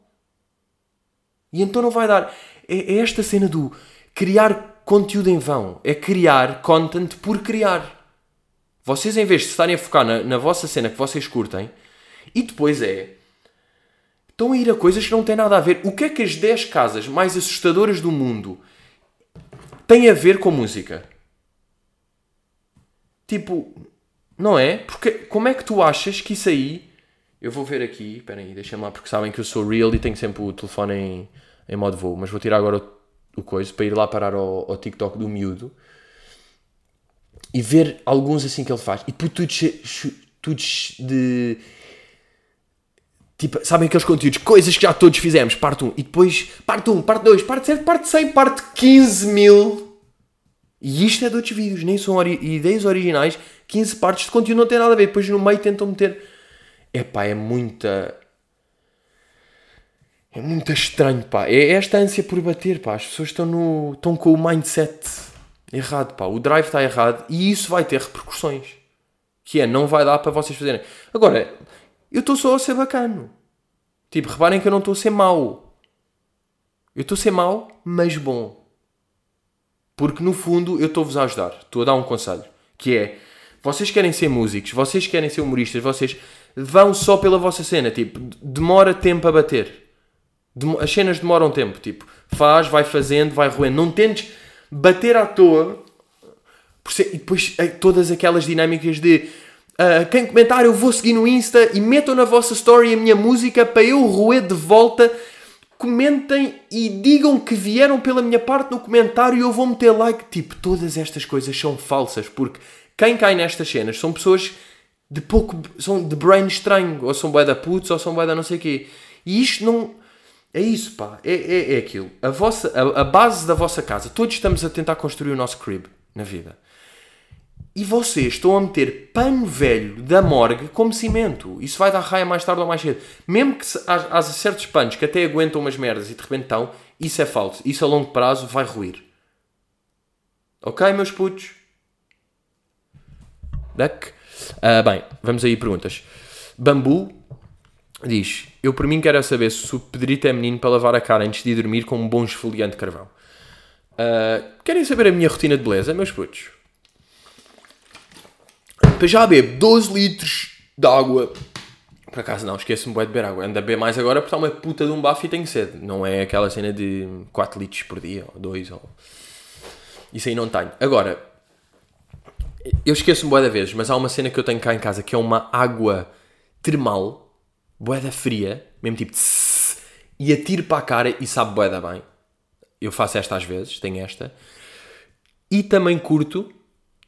E então não vai dar. É, é esta cena do criar conteúdo em vão. É criar content por criar. Vocês, em vez de estarem a focar na, na vossa cena que vocês curtem, e depois é. Estão a ir a coisas que não têm nada a ver. O que é que as 10 casas mais assustadoras do mundo têm a ver com música? Tipo, não é? Porque como é que tu achas que isso aí. Eu vou ver aqui, espera aí, deixa-me lá, porque sabem que eu sou real e tenho sempre o telefone em, em modo voo, mas vou tirar agora o o coisa, para ir lá parar ao, ao TikTok do miúdo e ver alguns assim que ele faz. E por tudo de. Tipo, sabem aqueles conteúdos, coisas que já todos fizemos, parte 1, e depois parte 1, parte 2, parte 7, parte 100, parte 15 mil. E isto é de outros vídeos, nem são ori ideias originais, 15 partes de conteúdo não tem nada a ver. Depois no meio tentam meter. Epá, é muita. É muito estranho, pá. É esta ânsia por bater, pá. As pessoas estão, no, estão com o mindset errado, pá. O drive está errado e isso vai ter repercussões. Que é, não vai dar para vocês fazerem. Agora, eu estou só a ser bacano. Tipo, reparem que eu não estou a ser mau. Eu estou a ser mau, mas bom. Porque no fundo eu estou-vos a ajudar. Estou a dar um conselho. Que é, vocês querem ser músicos, vocês querem ser humoristas, vocês vão só pela vossa cena. Tipo, demora tempo a bater as cenas demoram tempo, tipo, faz, vai fazendo, vai roendo. Não tentes bater à toa, e depois eh, todas aquelas dinâmicas de ah, quem comentar eu vou seguir no Insta e metam na vossa story a minha música para eu roer de volta. Comentem e digam que vieram pela minha parte no comentário e eu vou meter like. Tipo, todas estas coisas são falsas porque quem cai nestas cenas são pessoas de pouco. são de brain estranho, ou são bué da putz, ou são bué da não sei o quê. E isto não. É isso, pá. É, é, é aquilo. A, vossa, a, a base da vossa casa. Todos estamos a tentar construir o nosso crib na vida. E vocês estão a meter pano velho da morgue como cimento. Isso vai dar raia mais tarde ou mais cedo. Mesmo que há, há certos panos que até aguentam umas merdas e de repente estão, isso é falso. Isso a longo prazo vai ruir. Ok, meus putos? Duck. Ah, bem, vamos aí perguntas. Bambu diz: Eu por mim quero saber se o Pedrito é menino para lavar a cara antes de ir dormir com um bom esfoliante de carvão. Ah, querem saber a minha rotina de beleza, meus putos? Para já bebo 12 litros de água. Por acaso não, esqueço-me de beber água. Ando a beber mais agora porque está uma puta de um bafo e tenho sede. Não é aquela cena de 4 litros por dia, ou 2, ou... Isso aí não tenho. Agora, eu esqueço-me bué da vezes, mas há uma cena que eu tenho cá em casa que é uma água termal, bué da fria, mesmo tipo tss, e atiro para a cara e sabe bué da bem. Eu faço esta às vezes, tenho esta. E também curto,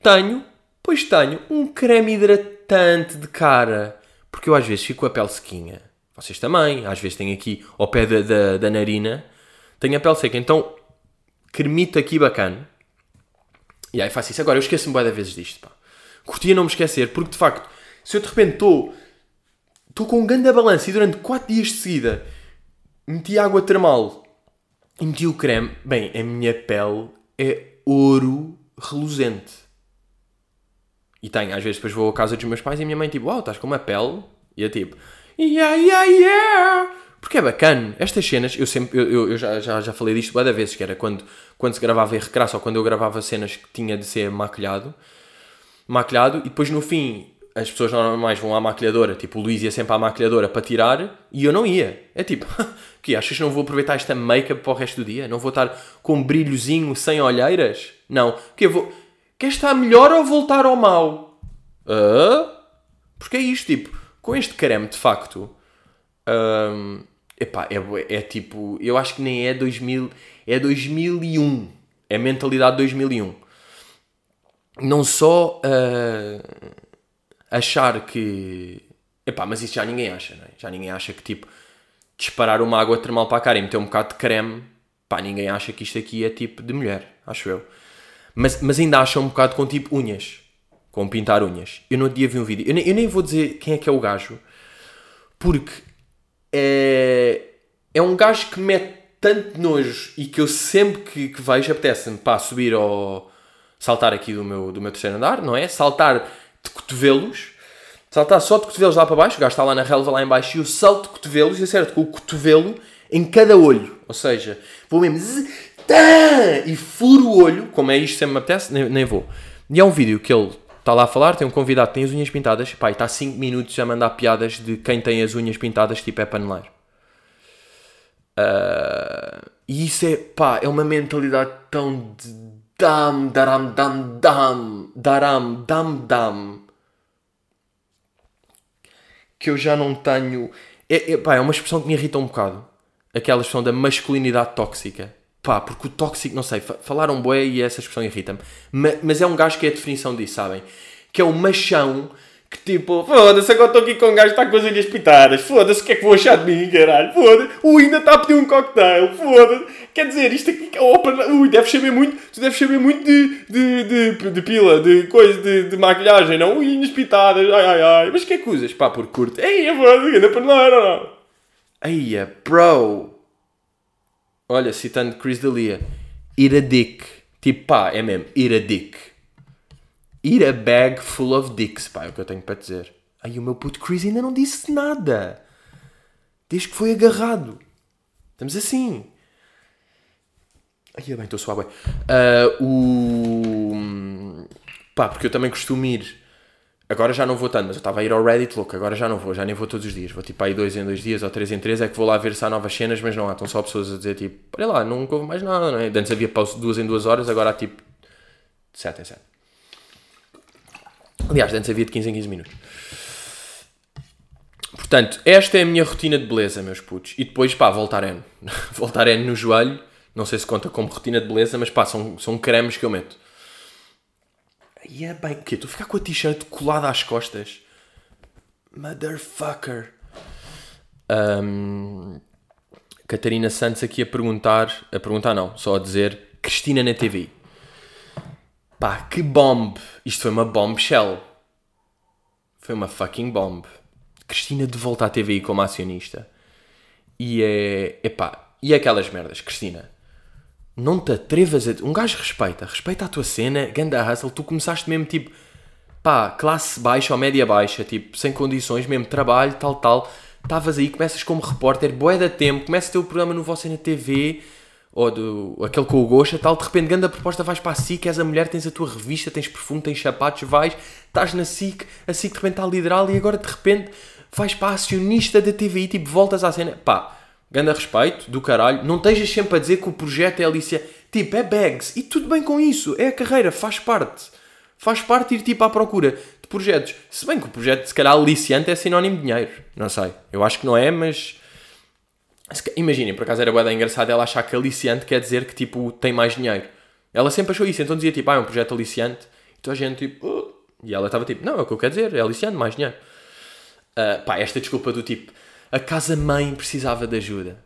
tenho, pois tenho, um creme hidratante de cara. Porque eu às vezes fico com a pele sequinha. Vocês também, às vezes tenho aqui ao pé da, da, da narina, tenho a pele seca. Então, cremito aqui bacana. E aí faço isso. Agora, eu esqueço-me da vezes disto, pá. Curtia não me esquecer, porque de facto, se eu de repente estou estou com um grande balanço e durante 4 dias de seguida meti água termal e meti o creme, bem, a minha pele é ouro reluzente. E tenho, às vezes depois vou à casa dos meus pais e a minha mãe tipo, uau, estás com uma pele? E eu tipo, yeah, yeah, yeah. Porque é bacana. Estas cenas, eu sempre, eu, eu- já, já, já falei disto várias vezes, que era quando, quando se gravava em recraço ou quando eu gravava cenas que tinha de ser maquilhado, maquilhado, e depois no fim as pessoas normais vão à maquilhadora, tipo o Luís ia sempre à maquilhadora para tirar e eu não ia. É tipo, (laughs) que achas que não vou aproveitar esta make-up para o resto do dia? Não vou estar com um brilhozinho sem olheiras? Não. Que eu vou. Quer estar melhor ou voltar ao? Hã? Porque é isto, tipo, com este creme de facto. hum, epá, é, é tipo, eu acho que nem é 2000, é 2001. É mentalidade 2001 não só ah, achar que. Epá, mas isso já ninguém acha, não é? Já ninguém acha que tipo disparar uma água termal para a cara e meter um bocado de creme, pá, ninguém acha que isto aqui é tipo de mulher, acho eu. Mas, mas ainda acham um bocado com tipo unhas, com pintar unhas. Eu no outro dia vi um vídeo, eu nem, eu nem vou dizer quem é que é o gajo, porque é, é um gajo que mete tanto nojo e que eu sempre que, que vejo apetece-me pá, subir ou saltar aqui do meu, do meu terceiro andar, não é? Saltar de cotovelos, saltar só de cotovelos lá para baixo, o gajo está lá na relva lá em baixo e eu salto de cotovelos e acerto com o cotovelo em cada olho, ou seja, vou mesmo zzz, e furo o olho, como é isto sempre me apetece, nem, nem vou. E é um vídeo que ele está lá a falar, tem um convidado que tem as unhas pintadas, pá, e está 5 minutos a mandar piadas de quem tem as unhas pintadas, tipo é paneleiro. Ah, e isso é, pá, é uma mentalidade tão de dam, daram, dam, dam, daram, dam, dam, que eu já não tenho. É, é, pá, é uma expressão que me irrita um bocado. Aquela expressão da masculinidade tóxica. Pá, porque o tóxico, não sei, fa- falaram bué e essa expressão irrita-me. Ma- Mas, é um gajo que é a definição disso, sabem? Que é um machão que tipo, foda-se, agora estou aqui com um gajo que está com as unhas pintadas, foda-se, o que é que vou achar de mim, caralho, foda-se, o ainda está a pedir um cocktail, foda-se, quer dizer, isto aqui, opa, ui, deves saber muito, tu deves saber muito de, de, de, de pila, de coisa, de, de maquilhagem, não, unhas pintadas, ai, ai, ai, mas que é que usas? Pá, por curto, ei, foda-se, anda para não, não, não. Eia, bro, olha, citando Chris D'Elia, eat a dick, tipo, pá, é mesmo, eat a dick. Eat a bag full of dicks, pá, é o que eu tenho para dizer. Aí o meu puto Chris ainda não disse nada. Desde que foi agarrado. Estamos assim. Ai, bem, estou suave. Ah, o... Pá, porque eu também costumo ir. Agora já não vou tanto, mas eu estava a ir ao Reddit, louco. Agora já não vou, já nem vou todos os dias. Vou tipo aí dois em dois dias ou três em três. É que vou lá ver se há novas cenas, mas não há. Estão só pessoas a dizer tipo, olha lá, nunca houve mais nada, não é? Antes havia pausa duas em duas horas, agora há tipo sete em sete. Aliás, antes havia de 15 em 15 minutos. Portanto, esta é a minha rotina de beleza, meus putos. E depois, pá, Voltaren. (laughs) Voltaren no joelho. Não sei se conta como rotina de beleza, mas pá, são, são cremes que eu meto. E é bem, o quê? Estou a ficar com a t-shirt colada às costas. Motherfucker. Um, Catarina Santos aqui a perguntar, a perguntar não, só a dizer Cristina na TV. Pá, que bomb! Isto foi uma bombshell. Foi uma fucking bomb. Cristina de volta à TVI como acionista. E é. Epá, e aquelas merdas, Cristina. Não te atrevas a. Um gajo respeita, respeita a tua cena, ganda hustle. Tu começaste mesmo tipo. Pá, classe baixa ou média baixa, tipo, sem condições, mesmo trabalho, tal, tal. Estavas aí, começas como repórter, boé da tempo, começas o teu programa no Você na TV, ou do, aquele com o Gocha, tal, de repente, grande proposta, vais para a SIC, és a mulher, tens a tua revista, tens perfume, tens sapatos, vais, estás na SIC, a SIC de repente está a liderá-la e agora de repente vais para a acionista da TVI, tipo, voltas à cena, pá, grande respeito, do caralho, não estejas sempre a dizer que o projeto é Alicia, tipo, é bags, e tudo bem com isso, é a carreira, faz parte, faz parte ir tipo à procura de projetos, se bem que o projeto, se calhar, aliciante é sinónimo de dinheiro, não sei, eu acho que não é, mas... Imaginem, por acaso era boa engraçada ela achar que aliciante quer dizer que tipo tem mais dinheiro. Ela sempre achou isso, então dizia tipo, ah, é um projeto aliciante. Então a gente tipo, uh, e ela estava tipo, não, é o que eu quero dizer, é aliciante, mais dinheiro. Uh, pá, esta desculpa do tipo, a casa-mãe precisava de ajuda.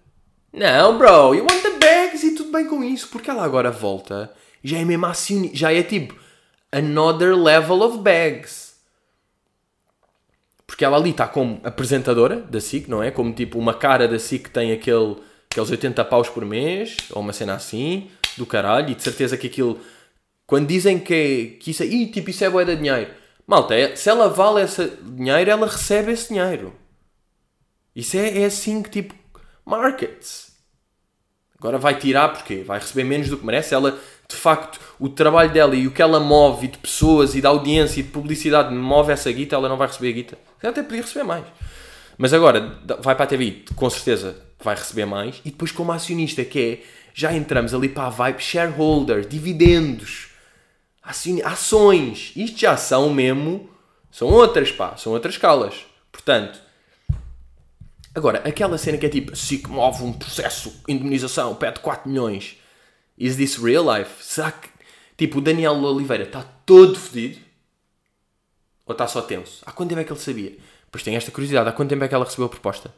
Não, bro, you want the bags e tudo bem com isso, porque ela agora volta já é mesmo assim, já é tipo another level of bags. Porque ela ali está como apresentadora da SIC, não é? Como tipo uma cara da SIC que tem aquele, aqueles 80 paus por mês, ou uma cena assim, do caralho, e de certeza que aquilo. Quando dizem que, que isso é. Ih, tipo, isso é boa de dinheiro. Malta, é, se ela vale esse dinheiro, ela recebe esse dinheiro. Isso é, é assim que tipo. Markets. Agora vai tirar porque vai receber menos do que merece. Ela, de facto, o trabalho dela e o que ela move, e de pessoas, e da audiência, e de publicidade, move essa guita, ela não vai receber a guita. Ela até podia receber mais. Mas agora, vai para a TV, com certeza vai receber mais. E depois, como acionista, que é, já entramos ali para a vibe shareholder, dividendos, ações. Isto já são mesmo, são outras, pá, são outras escalas. Portanto, agora, aquela cena que é tipo, se move um processo, indemnização, pede 4 milhões. Is this real life? Será que, tipo, o Daniel Oliveira está todo fodido? Ou está só tenso? Há quanto tempo é que ele sabia? Pois tem esta curiosidade. Há quanto tempo é que ela recebeu a proposta?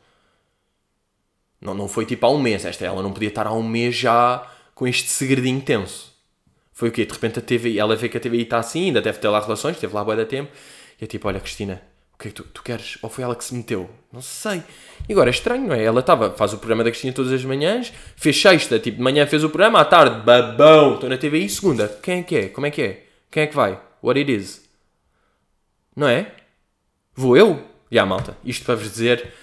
Não, não foi tipo há um mês. Esta ela não podia estar há um mês já com este segredinho tenso. Foi o quê? De repente a TV, ela vê que a TVI está assim, ainda deve ter lá relações, teve lá boa da tempo. E é tipo, olha Cristina, o que é que tu, tu queres? Ou foi ela que se meteu? Não sei. E agora é estranho, não é? Ela estava, faz o programa da Cristina todas as manhãs, fez sexta, tipo, de manhã fez o programa, à tarde, babão, estou na TVI, segunda, quem é que é? Como é que é? Quem é que vai? What it is? Não é? Vou eu? Já, malta. Isto para vos dizer.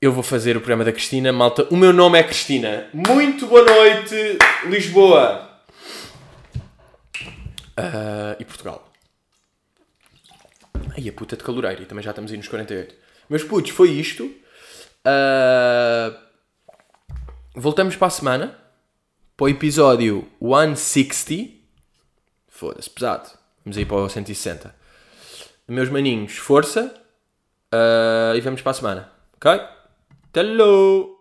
Eu vou fazer o programa da Cristina. Malta, o meu nome é Cristina. Muito boa noite, Lisboa. Uh, e Portugal. Ai, a puta de caloreiro. E também já estamos aí nos 48. Meus putos, foi isto. Uh, voltamos para a semana. Para o episódio 160. Foda-se, pesado. Vamos aí para o 160 meus maninhos, força uh, e vamos para a semana, ok? Hello!